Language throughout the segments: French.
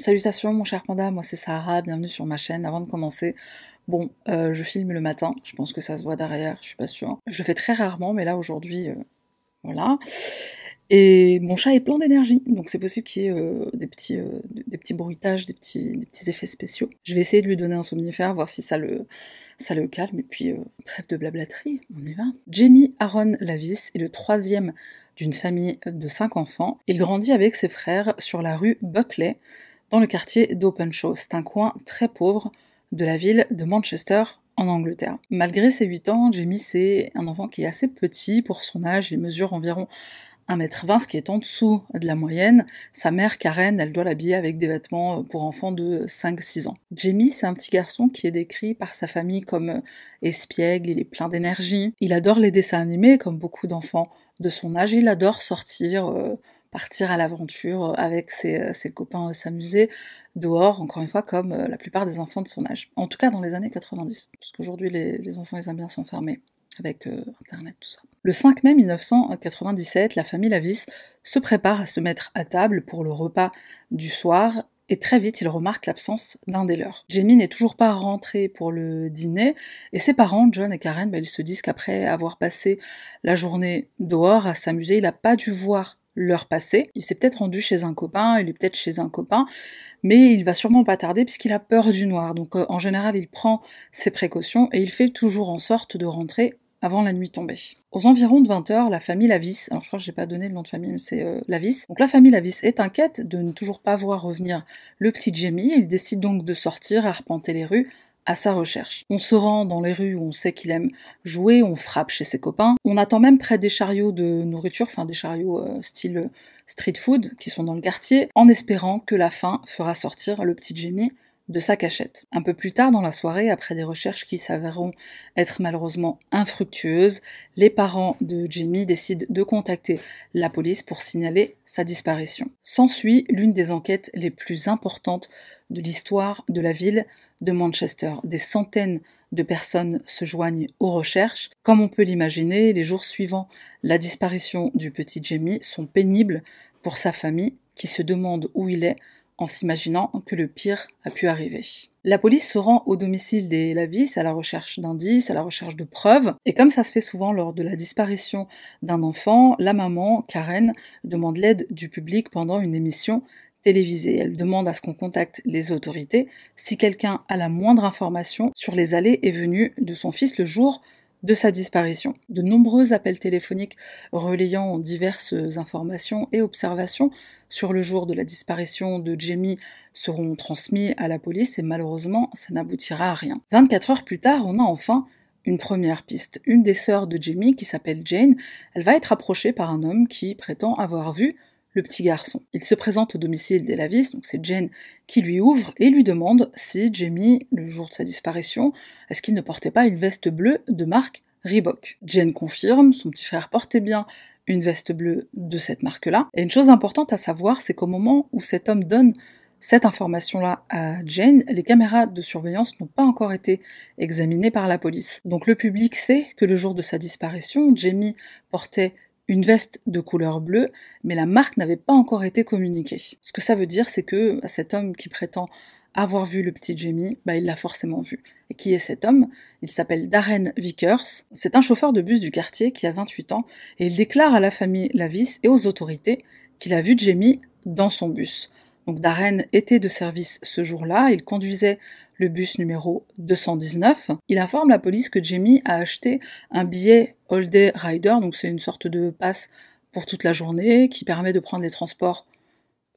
Salutations mon cher panda, moi c'est Sarah, bienvenue sur ma chaîne. Avant de commencer, bon, euh, je filme le matin, je pense que ça se voit derrière, je suis pas sûre. Je le fais très rarement, mais là aujourd'hui, euh, voilà. Et mon chat est plein d'énergie, donc c'est possible qu'il y ait euh, des, petits, des petits bruitages, des petits, des petits effets spéciaux. Je vais essayer de lui donner un somnifère, voir si ça le, ça le calme, et puis trêve de blablaterie, on y va. Jamie Aaron Lavis est le troisième d'une famille de cinq enfants. Il grandit avec ses frères sur la rue Buckley, dans le quartier d'Openshaw. C'est un coin très pauvre de la ville de Manchester en Angleterre. Malgré ses 8 ans, Jamie c'est un enfant qui est assez petit pour son âge, il mesure environ 1m20, ce qui est en dessous de la moyenne. Sa mère, Karen, elle doit l'habiller avec des vêtements pour enfants de 5-6 ans. Jamie, c'est un petit garçon qui est décrit par sa famille comme espiègle, il est plein d'énergie. Il adore les dessins animés, comme beaucoup d'enfants de son âge. Il adore sortir, euh, partir à l'aventure euh, avec euh, ses, copains, s'amuser dehors, encore une fois, comme la plupart des enfants de son âge. En tout cas dans les années 90, parce qu'aujourd'hui les, enfants ils aiment bien avec Internet, tout ça. Le 5 mai 1997, la famille Lavis se prépare à se mettre à table pour le repas du soir et très vite il remarque l'absence d'un des leurs. Jamie n'est toujours pas rentré pour le dîner, et ses parents, John et Karen, bah, ils se disent qu'après avoir passé la journée dehors à s'amuser, il n'a pas dû voir leur passé. Il s'est peut-être rendu chez un copain, il est peut-être chez un copain, mais il va sûrement pas tarder puisqu'il a peur du noir. Donc euh, en général, il prend ses précautions et il fait toujours en sorte de rentrer avant la nuit tombée. Aux environs de 20h, la famille Lavis, alors je crois que j'ai pas donné le nom de famille, mais c'est euh, Lavis. Donc la famille Lavis est inquiète de ne toujours pas voir revenir le petit Jamie, il décide donc de sortir, arpenter les rues, à sa recherche. On se rend dans les rues où on sait qu'il aime jouer, on frappe chez ses copains, on attend même près des chariots de nourriture, enfin des chariots euh, style euh, street food qui sont dans le quartier, en espérant que la faim fera sortir le petit Jamie de sa cachette. Un peu plus tard dans la soirée, après des recherches qui s'avéreront être malheureusement infructueuses, les parents de Jamie décident de contacter la police pour signaler sa disparition. S'ensuit l'une des enquêtes les plus importantes de l'histoire de la ville de Manchester. Des centaines de personnes se joignent aux recherches. Comme on peut l'imaginer, les jours suivant la disparition du petit Jamie sont pénibles pour sa famille qui se demande où il est en s'imaginant que le pire a pu arriver. La police se rend au domicile des Lavis à la recherche d'indices, à la recherche de preuves, et comme ça se fait souvent lors de la disparition d'un enfant, la maman, Karen, demande l'aide du public pendant une émission télévisée. Elle demande à ce qu'on contacte les autorités si quelqu'un a la moindre information sur les allées et venues de son fils le jour de sa disparition. De nombreux appels téléphoniques relayant diverses informations et observations sur le jour de la disparition de Jamie seront transmis à la police et malheureusement ça n'aboutira à rien. 24 heures plus tard, on a enfin une première piste. Une des sœurs de Jamie, qui s'appelle Jane, elle va être approchée par un homme qui prétend avoir vu le petit garçon. Il se présente au domicile d'Elavis, donc c'est Jane qui lui ouvre et lui demande si Jamie, le jour de sa disparition, est-ce qu'il ne portait pas une veste bleue de marque Reebok. Jane confirme, son petit frère portait bien une veste bleue de cette marque-là. Et une chose importante à savoir, c'est qu'au moment où cet homme donne cette information-là à Jane, les caméras de surveillance n'ont pas encore été examinées par la police. Donc le public sait que le jour de sa disparition, Jamie portait une veste de couleur bleue, mais la marque n'avait pas encore été communiquée. Ce que ça veut dire, c'est que cet homme qui prétend avoir vu le petit Jamie, bah, il l'a forcément vu. Et qui est cet homme? Il s'appelle Darren Vickers. C'est un chauffeur de bus du quartier qui a 28 ans et il déclare à la famille Lavis et aux autorités qu'il a vu Jamie dans son bus. Donc Darren était de service ce jour-là, il conduisait le bus numéro 219. Il informe la police que Jamie a acheté un billet All Day Rider, donc c'est une sorte de passe pour toute la journée qui permet de prendre les transports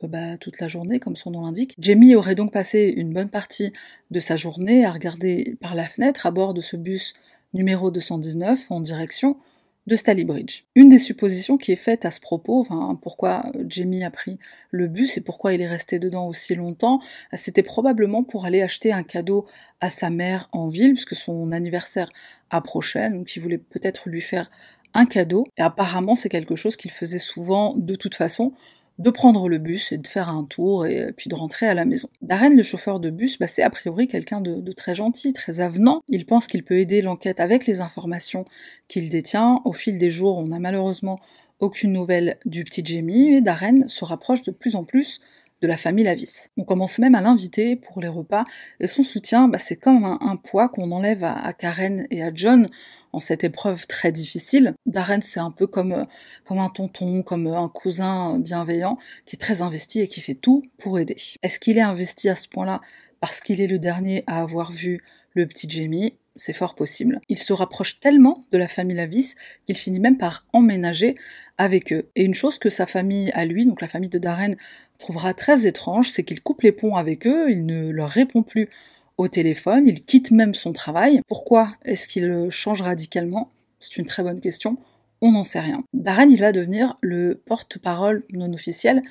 euh, bah, toute la journée, comme son nom l'indique. Jamie aurait donc passé une bonne partie de sa journée à regarder par la fenêtre à bord de ce bus numéro 219 en direction de Stalybridge. Une des suppositions qui est faite à ce propos, enfin, pourquoi Jamie a pris le bus et pourquoi il est resté dedans aussi longtemps, c'était probablement pour aller acheter un cadeau à sa mère en ville, puisque son anniversaire approchait, donc il voulait peut-être lui faire un cadeau, et apparemment c'est quelque chose qu'il faisait souvent de toute façon, de prendre le bus et de faire un tour et puis de rentrer à la maison. Darren, le chauffeur de bus, bah, c'est a priori quelqu'un de, très gentil, très avenant. Il pense qu'il peut aider l'enquête avec les informations qu'il détient. Au fil des jours, on n'a malheureusement aucune nouvelle du petit Jamie et Darren se rapproche de plus en plus de la famille Lavis. On commence même à l'inviter pour les repas, et son soutien, bah, c'est comme un, poids qu'on enlève à, Karen et à John en cette épreuve très difficile. Darren, c'est un peu comme, comme un tonton, comme un cousin bienveillant, qui est très investi et qui fait tout pour aider. Est-ce qu'il est investi à ce point-là parce qu'il est le dernier à avoir vu le petit Jamie? C'est fort possible. Il se rapproche tellement de la famille Lavis qu'il finit même par emménager avec eux. Et une chose que sa famille à lui, donc la famille de Darren, trouvera très étrange, c'est qu'il coupe les ponts avec eux, il ne leur répond plus au téléphone, il quitte même son travail. Pourquoi est-ce qu'il change radicalement? C'est une très bonne question. On n'en sait rien. Darren, il va devenir le porte-parole non officiel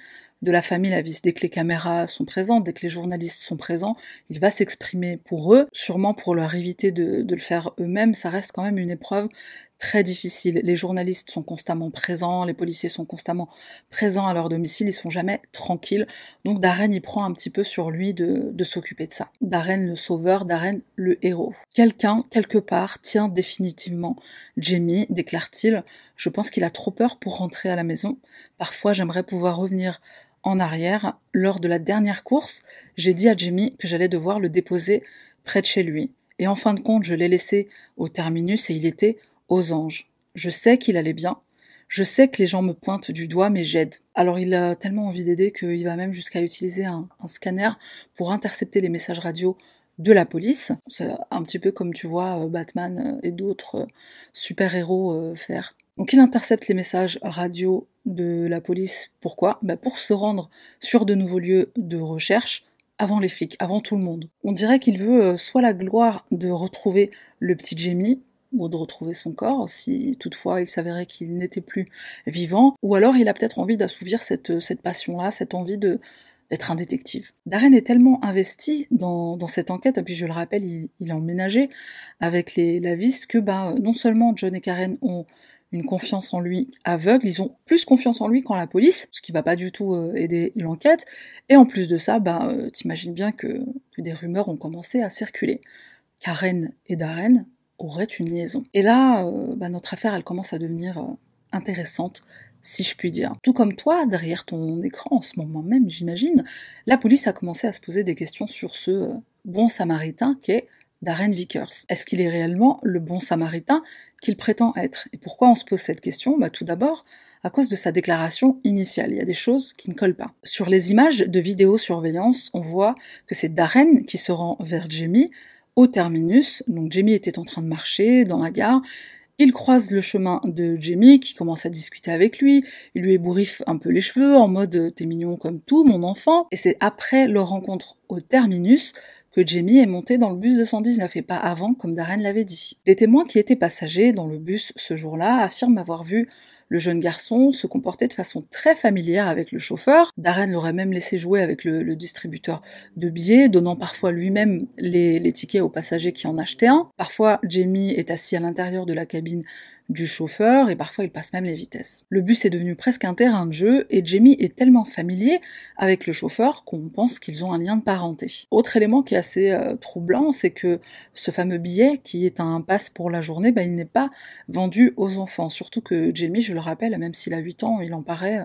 de la famille Lavis. Dès que les caméras sont présentes, dès que les journalistes sont présents, il va s'exprimer pour eux, sûrement pour leur éviter de, le faire eux-mêmes. Ça reste quand même une épreuve très difficile. Les journalistes sont constamment présents, les policiers sont constamment présents à leur domicile, ils sont jamais tranquilles. Donc Darren y prend un petit peu sur lui de, de s'occuper de ça. Darren le sauveur, Darren le héros. Quelqu'un, quelque part, tient définitivement Jamie, déclare-t-il. Je pense qu'il a trop peur pour rentrer à la maison. Parfois j'aimerais pouvoir revenir en arrière. Lors de la dernière course, j'ai dit à Jamie que j'allais devoir le déposer près de chez lui. Et en fin de compte, je l'ai laissé au terminus et il était aux anges. Je sais qu'il allait bien. Je sais que les gens me pointent du doigt, mais j'aide. Alors il a tellement envie d'aider qu'il va même jusqu'à utiliser un, scanner pour intercepter les messages radio de la police. C'est un petit peu comme tu vois euh, Batman euh, et d'autres euh, super-héros faire. Donc il intercepte les messages radio de la police. Pourquoi? Bah, Pour se rendre sur de nouveaux lieux de recherche avant les flics, avant tout le monde. On dirait qu'il veut soit la gloire de retrouver le petit Jamie, ou de retrouver son corps, si toutefois il s'avérait qu'il n'était plus vivant, ou alors il a peut-être envie d'assouvir cette, euh, passion-là, cette envie d'être un détective. Darren est tellement investi dans, cette enquête, et puis je le rappelle, il, a emménagé avec les Lavis, que bah, non seulement John et Karen ont une confiance en lui aveugle, ils ont plus confiance en lui qu'en la police, ce qui va pas du tout euh, aider l'enquête, et en plus de ça, bah, euh, t'imagines bien que, des rumeurs ont commencé à circuler. Karen et Darren auraient une liaison. Et là, euh, bah, notre affaire, elle commence à devenir intéressante, si je puis dire. Tout comme toi, derrière ton écran en ce moment même, j'imagine, la police a commencé à se poser des questions sur ce bon samaritain qu'est Darren Vickers. Est-ce qu'il est réellement le bon samaritain qu'il prétend être? Et pourquoi on se pose cette question? Bah, Tout d'abord, à cause de sa déclaration initiale. Il y a des choses qui ne collent pas. Sur les images de vidéosurveillance, on voit que c'est Darren qui se rend vers Jamie au terminus. Donc Jamie était en train de marcher dans la gare. Il croise le chemin de Jamie qui commence à discuter avec lui. Il lui ébouriffe un peu les cheveux en mode t'es mignon comme tout, mon enfant. Et c'est après leur rencontre au terminus que Jamie est monté dans le bus 219 et pas avant, comme Darren l'avait dit. Des témoins qui étaient passagers dans le bus ce jour-là affirment avoir vu le jeune garçon se comporter de façon très familière avec le chauffeur. Darren l'aurait même laissé jouer avec le, distributeur de billets, donnant parfois lui-même les, tickets aux passagers qui en achetaient un. Parfois, Jamie est assis à l'intérieur de la cabine du chauffeur et parfois il passe même les vitesses. Le bus est devenu presque un terrain de jeu et Jamie est tellement familier avec le chauffeur qu'on pense qu'ils ont un lien de parenté. Autre élément qui est assez euh, troublant, c'est que ce fameux billet qui est un passe pour la journée, bah, il n'est pas vendu aux enfants. Surtout que Jamie, je le rappelle, même s'il a 8 ans, il en paraît euh,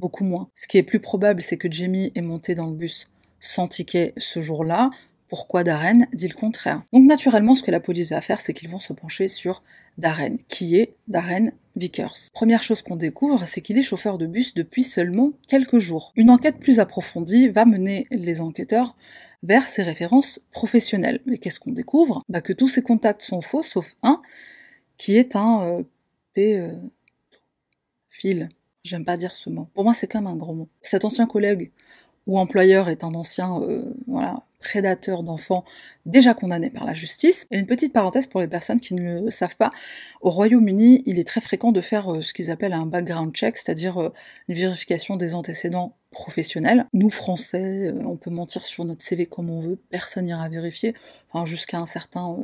beaucoup moins. Ce qui est plus probable, c'est que Jamie est monté dans le bus sans ticket ce jour-là, pourquoi Darren dit le contraire Donc naturellement, ce que la police va faire, c'est qu'ils vont se pencher sur Darren, qui est Darren Vickers. Première chose qu'on découvre, c'est qu'il est chauffeur de bus depuis seulement quelques jours. Une enquête plus approfondie va mener les enquêteurs vers ses références professionnelles. Mais qu'est-ce qu'on découvre? Bah Que tous ses contacts sont faux, sauf un, qui est un euh, P... Fil. J'aime pas dire ce mot. Pour moi, c'est comme un gros mot. Cet ancien collègue ou employeur est un ancien euh, voilà, prédateur d'enfants déjà condamné par la justice. Et une petite parenthèse pour les personnes qui ne le savent pas, au Royaume-Uni, il est très fréquent de faire euh, ce qu'ils appellent un background check, c'est-à-dire euh, une vérification des antécédents professionnels. Nous, Français, on peut mentir sur notre CV comme on veut, personne n'ira vérifier, enfin jusqu'à un certain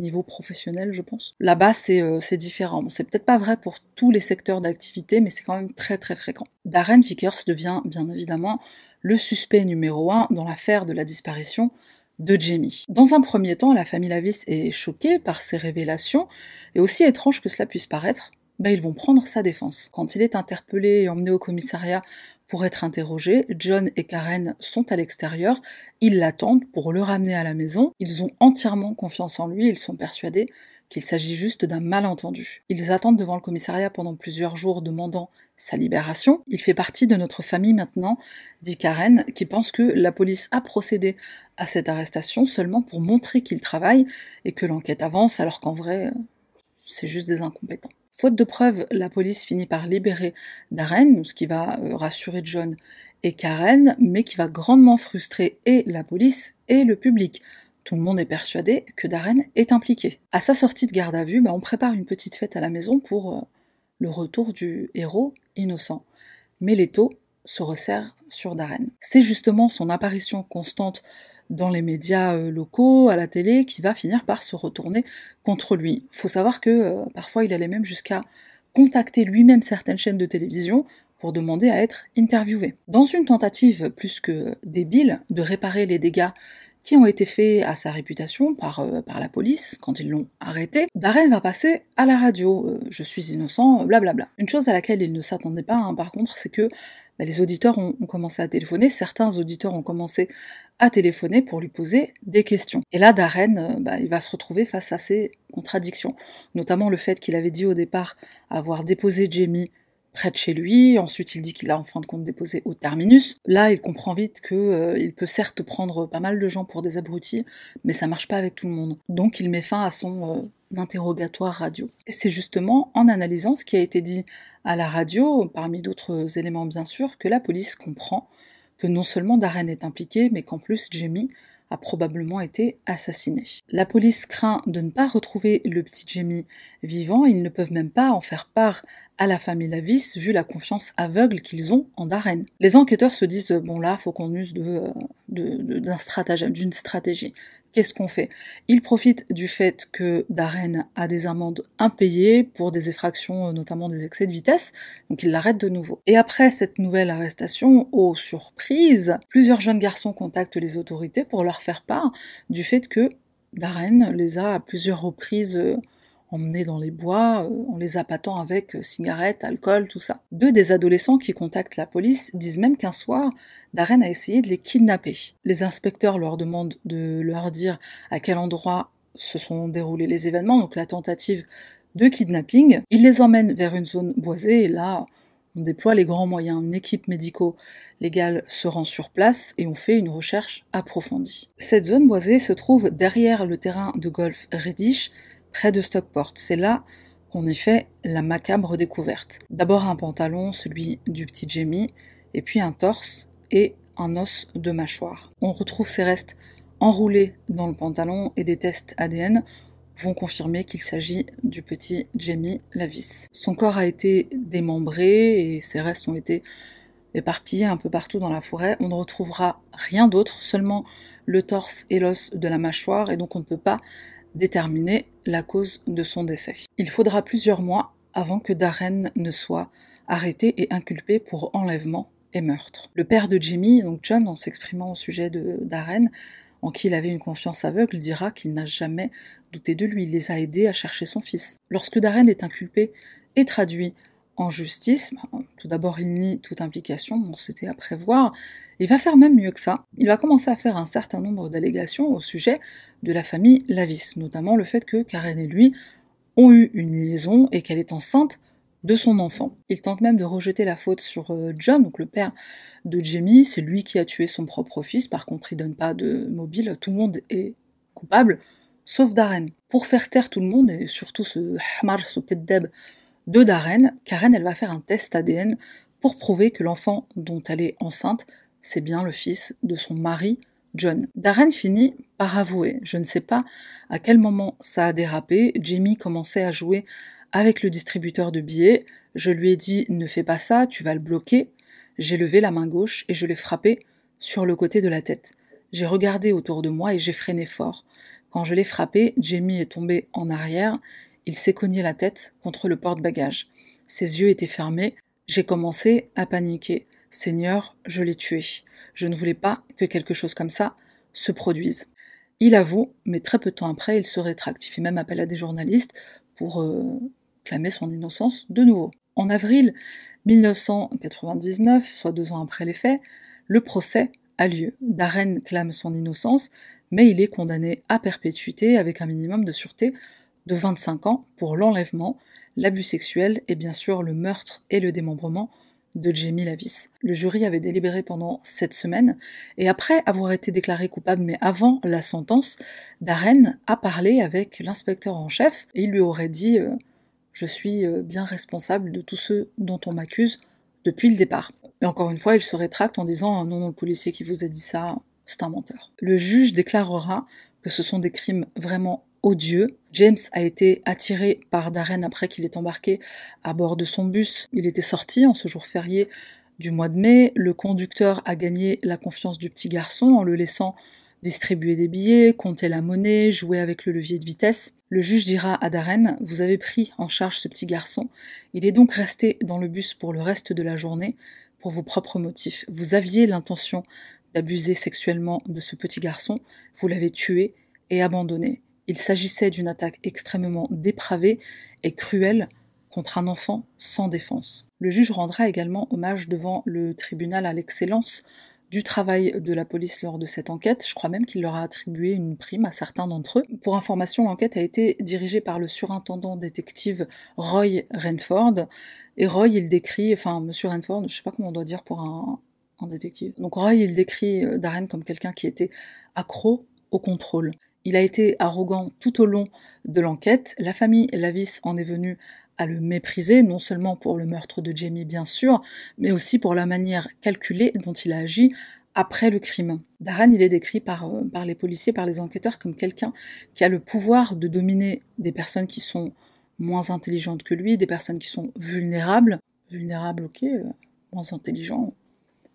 niveau professionnel, je pense. Là-bas, c'est euh, différent. c'est peut-être pas vrai pour tous les secteurs d'activité, mais c'est quand même très très fréquent. Darren Vickers devient bien évidemment le suspect numéro un dans l'affaire de la disparition de Jamie. Dans un premier temps, la famille Lavis est choquée par ces révélations, et aussi étrange que cela puisse paraître, ben, ils vont prendre sa défense. Quand il est interpellé et emmené au commissariat pour être interrogé, John et Karen sont à l'extérieur, ils l'attendent pour le ramener à la maison, ils ont entièrement confiance en lui, ils sont persuadés qu'il s'agit juste d'un malentendu. Ils attendent devant le commissariat pendant plusieurs jours demandant sa libération. Il fait partie de notre famille maintenant, dit Karen, qui pense que la police a procédé à cette arrestation seulement pour montrer qu'il travaille et que l'enquête avance alors qu'en vrai, c'est juste des incompétents. Faute de preuves, la police finit par libérer Darren, ce qui va euh, rassurer John et Karen, mais qui va grandement frustrer et la police et le public. Tout le monde est persuadé que Darren est impliqué. À sa sortie de garde à vue, bah, on prépare une petite fête à la maison pour euh, le retour du héros innocent. Mais l'étau se resserre sur Darren. C'est justement son apparition constante dans les médias euh, locaux, à la télé, qui va finir par se retourner contre lui. Faut savoir que euh, parfois il allait même jusqu'à contacter lui-même certaines chaînes de télévision pour demander à être interviewé. Dans une tentative plus que débile de réparer les dégâts qui ont été faits à sa réputation par, euh, par la police quand ils l'ont arrêté, Darren va passer à la radio. je suis innocent, blablabla. Une chose à laquelle il ne s'attendait pas, hein, par contre, c'est que bah, les auditeurs ont, commencé à téléphoner, certains auditeurs ont commencé à téléphoner pour lui poser des questions. Et là, Darren, euh, bah, il va se retrouver face à ces contradictions, notamment le fait qu'il avait dit au départ avoir déposé Jamie près de chez lui, ensuite il dit qu'il a en fin de compte déposé au terminus. Là, il comprend vite que euh, peut certes prendre pas mal de gens pour des abrutis, mais ça marche pas avec tout le monde. Donc il met fin à son euh, interrogatoire radio. Et c'est justement en analysant ce qui a été dit à la radio, parmi d'autres éléments bien sûr, que la police comprend que non seulement Darren est impliqué, mais qu'en plus Jamie a probablement été assassiné. La police craint de ne pas retrouver le petit Jamie vivant, ils ne peuvent même pas en faire part à la famille Lavis vu la confiance aveugle qu'ils ont en Darren. Les enquêteurs se disent bon là faut qu'on use euh, d'un stratagème, d'une stratégie. Qu'est-ce qu'on fait? Il profite du fait que Darren a des amendes impayées pour des effractions, euh, notamment des excès de vitesse, donc il l'arrête de nouveau. Et après cette nouvelle arrestation, aux surprises, plusieurs jeunes garçons contactent les autorités pour leur faire part du fait que Darren les a à plusieurs reprises euh, emmenés dans les bois, euh, en les appâtant avec euh, cigarettes, alcool, tout ça. Deux des adolescents qui contactent la police disent même qu'un soir, Darren a essayé de les kidnapper. Les inspecteurs leur demandent de leur dire à quel endroit se sont déroulés les événements, donc la tentative de kidnapping. Ils les emmènent vers une zone boisée et là, on déploie les grands moyens. Une équipe médico-légale se rend sur place et on fait une recherche approfondie. Cette zone boisée se trouve derrière le terrain de golf Reddish, près de Stockport. C'est là qu'on y fait la macabre découverte. D'abord un pantalon, celui du petit Jamie, et puis un torse et un os de mâchoire. On retrouve ces restes enroulés dans le pantalon et des tests ADN vont confirmer qu'il s'agit du petit Jamie Lavis. Son corps a été démembré et ses restes ont été éparpillés un peu partout dans la forêt. On ne retrouvera rien d'autre, seulement le torse et l'os de la mâchoire, et donc on ne peut pas déterminer la cause de son décès. Il faudra plusieurs mois avant que Darren ne soit arrêté et inculpé pour enlèvement et meurtre. Le père de Jimmy, donc John, en s'exprimant au sujet de Darren, en qui il avait une confiance aveugle, dira qu'il n'a jamais douté de lui, il les a aidés à chercher son fils. Lorsque Darren est inculpé et traduit en justice, tout d'abord il nie toute implication, c'était à prévoir, il va faire même mieux que ça, il va commencer à faire un certain nombre d'allégations au sujet de la famille Lavis, notamment le fait que Karen et lui ont eu une liaison et qu'elle est enceinte de son enfant. Il tente même de rejeter la faute sur euh, John, donc le père de Jamie, c'est lui qui a tué son propre fils, par contre il donne pas de mobile, tout le monde est coupable, sauf Darren. Pour faire taire tout le monde, et surtout ce Hamar, ce de Darren, Karen elle va faire un test ADN pour prouver que l'enfant dont elle est enceinte, c'est bien le fils de son mari, John. Darren finit par avouer. Je ne sais pas à quel moment ça a dérapé. Jamie commençait à jouer avec le distributeur de billets. Je lui ai dit ne fais pas ça, tu vas le bloquer. J'ai levé la main gauche et je l'ai frappé sur le côté de la tête. J'ai regardé autour de moi et j'ai freiné fort. Quand je l'ai frappé, Jamie est tombé en arrière. Il s'est cogné la tête contre le porte-bagages. Ses yeux étaient fermés. J'ai commencé à paniquer. Seigneur, je l'ai tué. Je ne voulais pas que quelque chose comme ça se produise. Il avoue, mais très peu de temps après, il se rétracte. Il fait même appel à des journalistes pour euh, clamer son innocence de nouveau. En avril 1999, soit deux ans après les faits, le procès a lieu. Darren clame son innocence, mais il est condamné à perpétuité avec un minimum de sûreté de 25 ans pour l'enlèvement, l'abus sexuel et bien sûr le meurtre et le démembrement de Jamie Lavis. Le jury avait délibéré pendant sept semaines, et après avoir été déclaré coupable, mais avant la sentence, Darren a parlé avec l'inspecteur en chef, et il lui aurait dit euh, Je suis euh, bien responsable de tous ceux dont on m'accuse depuis le départ. Et encore une fois, il se rétracte en disant Non, non, le policier qui vous a dit ça, c'est un menteur. Le juge déclarera que ce sont des crimes vraiment odieux. James a été attiré par Darren après qu'il est embarqué à bord de son bus. Il était sorti en ce jour férié du mois de mai. Le conducteur a gagné la confiance du petit garçon en le laissant distribuer des billets, compter la monnaie, jouer avec le levier de vitesse. Le juge dira à Darren, vous avez pris en charge ce petit garçon. Il est donc resté dans le bus pour le reste de la journée pour vos propres motifs. Vous aviez l'intention d'abuser sexuellement de ce petit garçon, vous l'avez tué et abandonné. Il s'agissait d'une attaque extrêmement dépravée et cruelle contre un enfant sans défense. Le juge rendra également hommage devant le tribunal à l'excellence du travail de la police lors de cette enquête. Je crois même qu'il leur a attribué une prime à certains d'entre eux. Pour information, l'enquête a été dirigée par le surintendant détective Roy Renford. Et Roy, il décrit, enfin, monsieur Renford, je sais pas comment on doit dire pour un, détective. Donc Roy, il décrit Darren comme quelqu'un qui était accro au contrôle. Il a été arrogant tout au long de l'enquête. La famille Lavis en est venue à le mépriser, non seulement pour le meurtre de Jamie bien sûr, mais aussi pour la manière calculée dont il a agi après le crime. Darren, il est décrit par, euh, par les policiers, par les enquêteurs, comme quelqu'un qui a le pouvoir de dominer des personnes qui sont moins intelligentes que lui, des personnes qui sont vulnérables. Vulnérables, ok, euh, moins intelligents,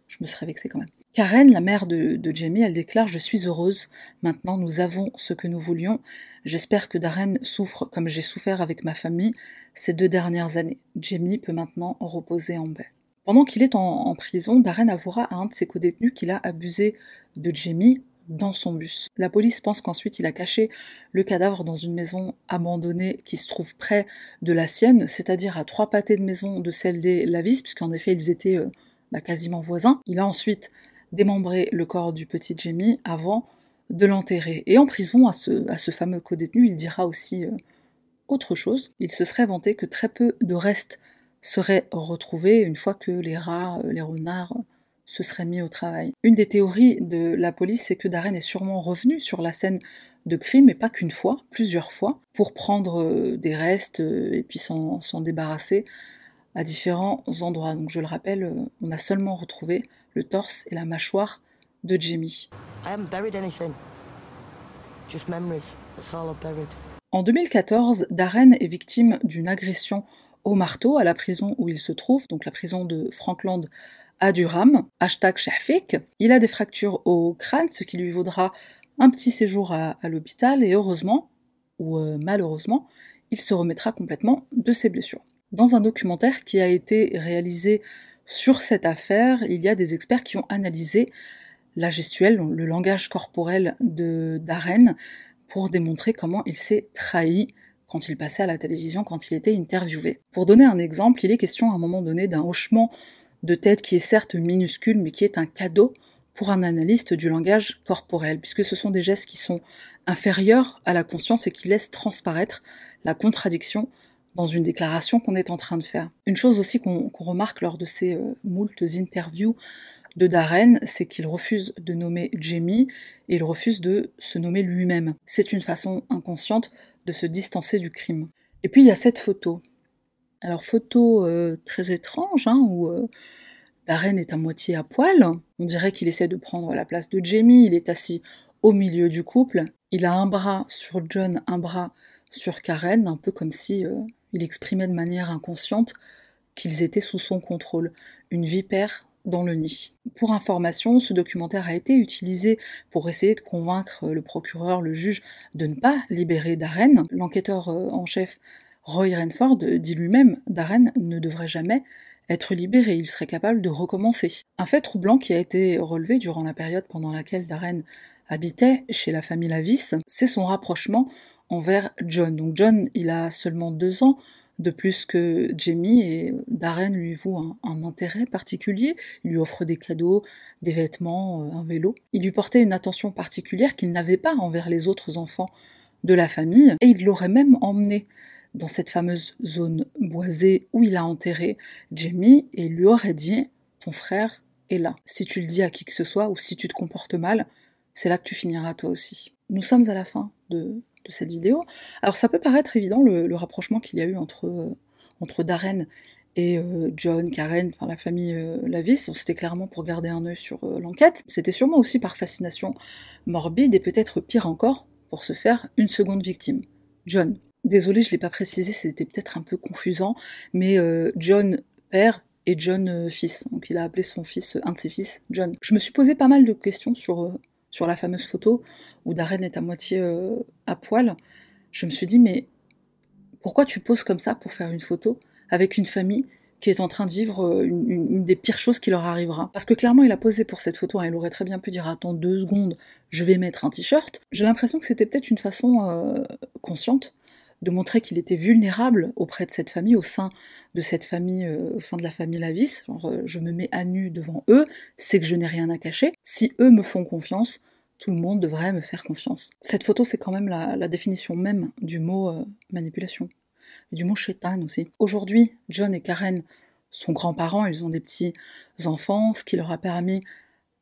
je me serais vexée quand même. Karen, la mère de, Jamie, elle déclare Je suis heureuse, maintenant nous avons ce que nous voulions. J'espère que Darren souffre comme j'ai souffert avec ma famille ces deux dernières années. Jamie peut maintenant reposer en paix. Pendant qu'il est en, prison, Darren avouera à un de ses codétenus qu'il a abusé de Jamie dans son bus. La police pense qu'ensuite il a caché le cadavre dans une maison abandonnée qui se trouve près de la sienne, c'est-à-dire à trois pâtés de maison de celle des Lavis, puisqu'en effet ils étaient euh, bah, quasiment voisins. Il a ensuite démembrer le corps du petit Jamie avant de l'enterrer. Et en prison, à ce, à ce fameux co-détenu, il dira aussi euh, autre chose. Il se serait vanté que très peu de restes seraient retrouvés une fois que les rats, euh, les renards euh, se seraient mis au travail. Une des théories de la police, c'est que Darren est sûrement revenu sur la scène de crime, et pas qu'une fois, plusieurs fois, pour prendre des restes et puis s'en débarrasser à différents endroits. Donc je le rappelle, on a seulement retrouvé le torse et la mâchoire de Jamie. En 2014, Darren est victime d'une agression au marteau à la prison où il se trouve, donc la prison de Frankland à Durham. Hashtag Shafik. Il a des fractures au crâne, ce qui lui vaudra un petit séjour à, l'hôpital et heureusement, ou euh, malheureusement, il se remettra complètement de ses blessures. Dans un documentaire qui a été réalisé sur cette affaire, il y a des experts qui ont analysé la gestuelle, le langage corporel de Darren, pour démontrer comment il s'est trahi quand il passait à la télévision, quand il était interviewé. Pour donner un exemple, il est question à un moment donné d'un hochement de tête qui est certes minuscule, mais qui est un cadeau pour un analyste du langage corporel, puisque ce sont des gestes qui sont inférieurs à la conscience et qui laissent transparaître la contradiction dans une déclaration qu'on est en train de faire. Une chose aussi qu'on remarque lors de ces euh, moultes interviews de Darren, c'est qu'il refuse de nommer Jamie et il refuse de se nommer lui-même. C'est une façon inconsciente de se distancer du crime. Et puis il y a cette photo. Alors photo euh, très étrange, hein, où euh, Darren est à moitié à poil. On dirait qu'il essaie de prendre la place de Jamie. Il est assis au milieu du couple. Il a un bras sur John, un bras sur Karen, un peu comme si il exprimait de manière inconsciente qu'ils étaient sous son contrôle, une vipère dans le nid. Pour information, ce documentaire a été utilisé pour essayer de convaincre le procureur, le juge, de ne pas libérer Darren. L'enquêteur euh, en chef Roy Renford dit lui-même Darren ne devrait jamais être libéré, il serait capable de recommencer. Un fait troublant qui a été relevé durant la période pendant laquelle Darren habitait chez la famille Lavis, c'est son rapprochement envers John. Donc John, il a seulement deux ans de plus que Jamie et Darren lui voue un, intérêt particulier. Il lui offre des cadeaux, des vêtements, euh, un vélo. Il lui portait une attention particulière qu'il n'avait pas envers les autres enfants de la famille et il l'aurait même emmené dans cette fameuse zone boisée où il a enterré Jamie et lui aurait dit ton frère est là. Si tu le dis à qui que ce soit ou si tu te comportes mal, c'est là que tu finiras toi aussi. Nous sommes à la fin de, cette vidéo. Alors ça peut paraître évident le, rapprochement qu'il y a eu entre, euh, entre Darren et euh, John, Karen, enfin la famille euh, Lavis, c'était clairement pour garder un œil sur l'enquête. C'était sûrement aussi par fascination morbide et peut-être pire encore, pour se faire une seconde victime. John. Désolé, je ne l'ai pas précisé, c'était peut-être un peu confusant, mais John père et John fils. Donc il a appelé son fils, un de ses fils, John. Je me suis posé pas mal de questions sur sur la fameuse photo où Darren est à moitié euh, à poil, je me suis dit, mais pourquoi tu poses comme ça pour faire une photo avec une famille qui est en train de vivre euh, une, des pires choses qui leur arrivera? Parce que clairement, il a posé pour cette photo, hein, il aurait très bien pu dire attends deux secondes, je vais mettre un t-shirt. J'ai l'impression que c'était peut-être une façon euh, consciente de montrer qu'il était vulnérable auprès de cette famille, au sein de cette famille, euh, au sein de la famille Lavis. Euh, je me mets à nu devant eux, c'est que je n'ai rien à cacher. Si eux me font confiance, tout le monde devrait me faire confiance. Cette photo, c'est quand même la, définition même du mot euh, manipulation, du mot chétan aussi. Aujourd'hui, John et Karen sont grands-parents, ils ont des petits enfants, ce qui leur a permis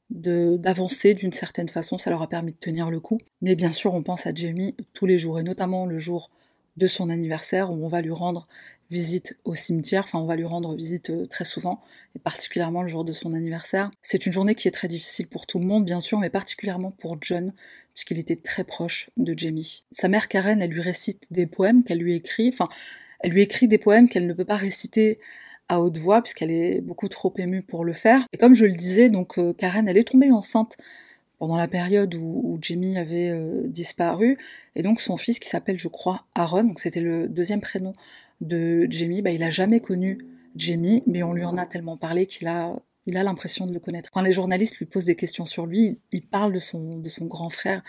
d'avancer d'une certaine façon, ça leur a permis de tenir le coup. Mais bien sûr, on pense à Jamie tous les jours, et notamment le jour de son anniversaire où on va lui rendre visite au cimetière, enfin on va lui rendre visite euh, très souvent, et particulièrement le jour de son anniversaire. C'est une journée qui est très difficile pour tout le monde, bien sûr, mais particulièrement pour John, puisqu'il était très proche de Jamie. Sa mère Karen, elle lui récite des poèmes qu'elle lui écrit, enfin, elle lui écrit des poèmes qu'elle ne peut pas réciter à haute voix, puisqu'elle est beaucoup trop émue pour le faire. Et comme je le disais, donc euh, Karen, elle est tombée enceinte pendant la période où, Jamie avait euh, disparu. Et donc son fils, qui s'appelle, je crois, Aaron, donc c'était le deuxième prénom de Jamie, bah, il a jamais connu Jamie, mais on lui en a tellement parlé qu'il a il a l'impression de le connaître. Quand les journalistes lui posent des questions sur lui, il parle de son, de son grand frère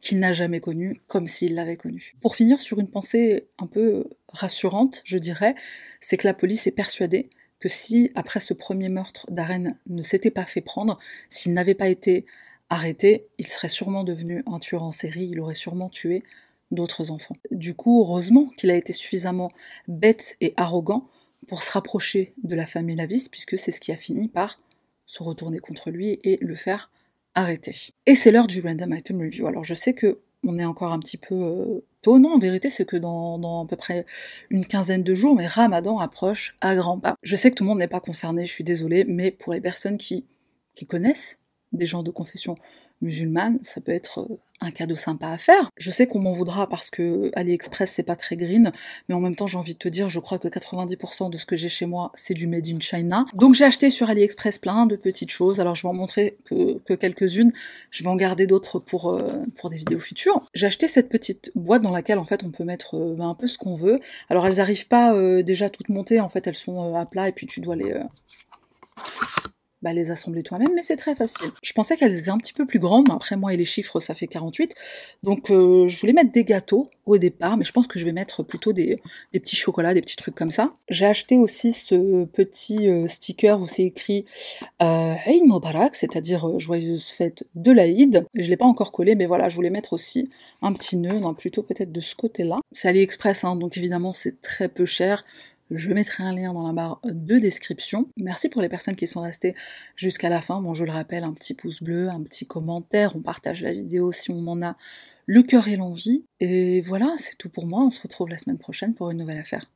qu'il n'a jamais connu, comme s'il l'avait connu. Pour finir sur une pensée un peu rassurante, je dirais, c'est que la police est persuadée que si, après ce premier meurtre, Darren ne s'était pas fait prendre, s'il n'avait pas été arrêté, il serait sûrement devenu un tueur en série, il aurait sûrement tué d'autres enfants. Du coup, heureusement qu'il a été suffisamment bête et arrogant pour se rapprocher de la famille Lavis, puisque c'est ce qui a fini par se retourner contre lui et le faire arrêter. Et c'est l'heure du Random Item Review. Alors je sais que on est encore un petit peu euh, tôt. Non, en vérité, c'est que dans, à peu près une quinzaine de jours, mais Ramadan approche à grands pas. Je sais que tout le monde n'est pas concerné, je suis désolée, mais pour les personnes qui connaissent des gens de confession musulmane, ça peut être euh, un cadeau sympa à faire. Je sais qu'on m'en voudra parce que AliExpress c'est pas très green, mais en même temps j'ai envie de te dire, je crois que 90% de ce que j'ai chez moi c'est du made in China. Donc j'ai acheté sur AliExpress plein de petites choses, alors je vais en montrer que, quelques-unes, je vais en garder d'autres pour, euh, pour des vidéos futures. J'ai acheté cette petite boîte dans laquelle en fait on peut mettre euh, ben, un peu ce qu'on veut. Alors elles arrivent pas déjà toutes montées, en fait elles sont à plat et puis tu dois les bah, les assembler toi-même, mais c'est très facile. Je pensais qu'elles étaient un petit peu plus grandes, mais après moi et les chiffres, ça fait 48. Donc euh, je voulais mettre des gâteaux au départ, mais je pense que je vais mettre plutôt des, petits chocolats, des petits trucs comme ça. J'ai acheté aussi ce petit euh, sticker où c'est écrit euh, Eid Mubarak, c'est-à-dire euh, joyeuse fête de l'Aïd. Je l'ai pas encore collé, mais voilà, je voulais mettre aussi un petit nœud, non, plutôt peut-être de ce côté-là. C'est AliExpress, hein, donc évidemment c'est très peu cher. Je mettrai un lien dans la barre de description. Merci pour les personnes qui sont restées jusqu'à la fin. Bon, je le rappelle, un petit pouce bleu, un petit commentaire, on partage la vidéo si on en a le cœur et l'envie. Et voilà, c'est tout pour moi. On se retrouve la semaine prochaine pour une nouvelle affaire.